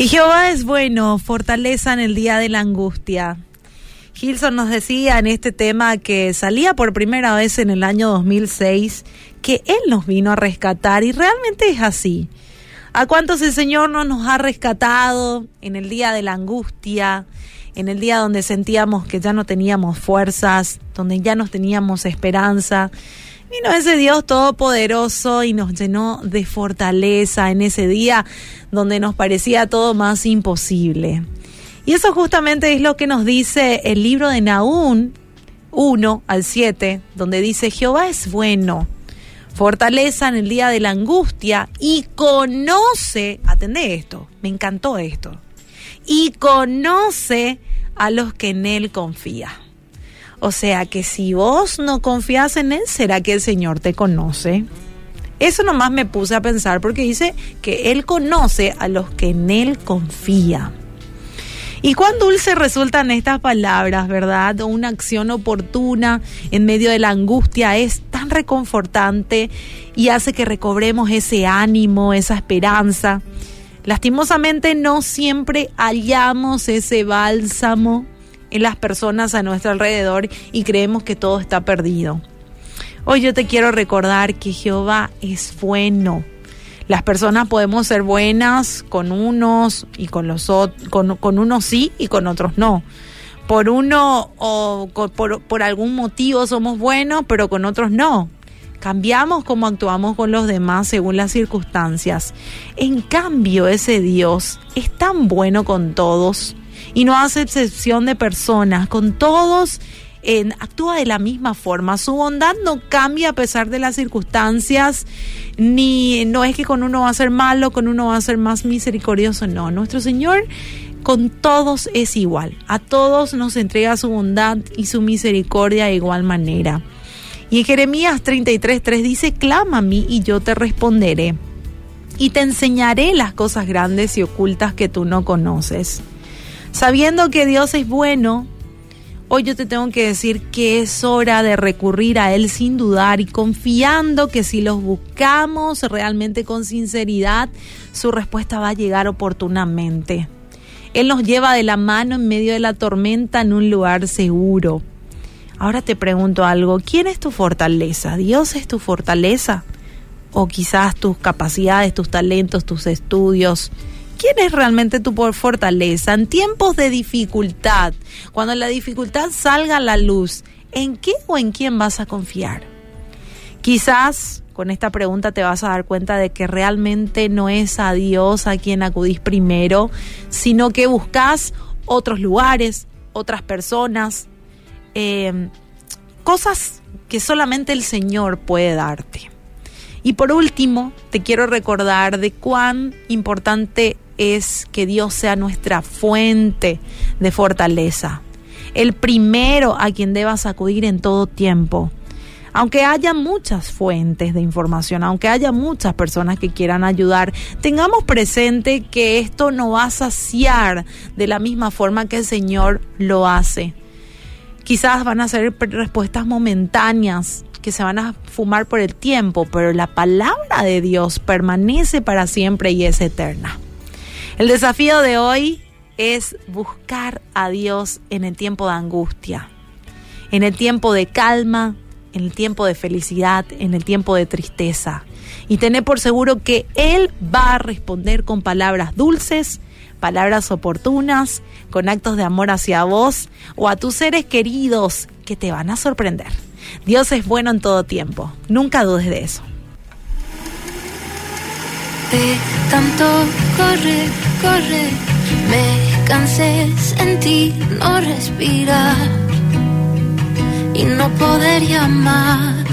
Y Jehová es bueno, fortaleza en el día de la angustia. Gilson nos decía en este tema que salía por primera vez en el año 2006, que Él nos vino a rescatar y realmente es así. ¿A cuántos el Señor no nos ha rescatado en el día de la angustia, en el día donde sentíamos que ya no teníamos fuerzas, donde ya no teníamos esperanza? Vino ese Dios todopoderoso y nos llenó de fortaleza en ese día donde nos parecía todo más imposible. Y eso justamente es lo que nos dice el libro de Naún 1 al 7, donde dice, Jehová es bueno, fortaleza en el día de la angustia y conoce, atende esto, me encantó esto, y conoce a los que en él confían. O sea que si vos no confías en Él, ¿será que el Señor te conoce? Eso nomás me puse a pensar porque dice que Él conoce a los que en Él confían. Y cuán dulce resultan estas palabras, ¿verdad? Una acción oportuna en medio de la angustia es tan reconfortante y hace que recobremos ese ánimo, esa esperanza. Lastimosamente no siempre hallamos ese bálsamo en las personas a nuestro alrededor y creemos que todo está perdido. Hoy yo te quiero recordar que Jehová es bueno. Las personas podemos ser buenas con unos y con los otros, con, unos sí y con otros no. Por uno o por, por algún motivo somos buenos, pero con otros no. Cambiamos cómo actuamos con los demás según las circunstancias. En cambio, ese Dios es tan bueno con todos y no hace excepción de personas, con todos actúa de la misma forma. Su bondad no cambia a pesar de las circunstancias, ni no es que con uno va a ser malo, con uno va a ser más misericordioso, no. Nuestro Señor con todos es igual. A todos nos entrega su bondad y su misericordia de igual manera. Y en Jeremías 33:3 dice, clama a mí y yo te responderé. Y te enseñaré las cosas grandes y ocultas que tú no conoces. Sabiendo que Dios es bueno, hoy yo te tengo que decir que es hora de recurrir a Él sin dudar y confiando que si los buscamos realmente con sinceridad, su respuesta va a llegar oportunamente. Él nos lleva de la mano en medio de la tormenta en un lugar seguro. Ahora te pregunto algo, ¿quién es tu fortaleza? ¿Dios es tu fortaleza? ¿O quizás tus capacidades, tus talentos, tus estudios? ¿Quién es realmente tu fortaleza? En tiempos de dificultad, cuando la dificultad salga a la luz, ¿en qué o en quién vas a confiar? Quizás con esta pregunta te vas a dar cuenta de que realmente no es a Dios a quien acudís primero, sino que buscas otros lugares, otras personas, eh, cosas que solamente el Señor puede darte. Y por último, te quiero recordar de cuán importante es que Dios sea nuestra fuente de fortaleza, el primero a quien debas acudir en todo tiempo. Aunque haya muchas fuentes de información, aunque haya muchas personas que quieran ayudar, tengamos presente que esto no va a saciar de la misma forma que el Señor lo hace. Quizás van a ser respuestas momentáneas, que se van a fumar por el tiempo, pero la palabra de Dios permanece para siempre y es eterna. El desafío de hoy es buscar a Dios en el tiempo de angustia, en el tiempo de calma, en el tiempo de felicidad, en el tiempo de tristeza. Y tener por seguro que Él va a responder con palabras dulces, palabras oportunas, con actos de amor hacia vos o a tus seres queridos que te van a sorprender. Dios es bueno en todo tiempo, nunca dudes de eso. Tanto correr, correr, me cansé, sentí no respirar. Y no poder más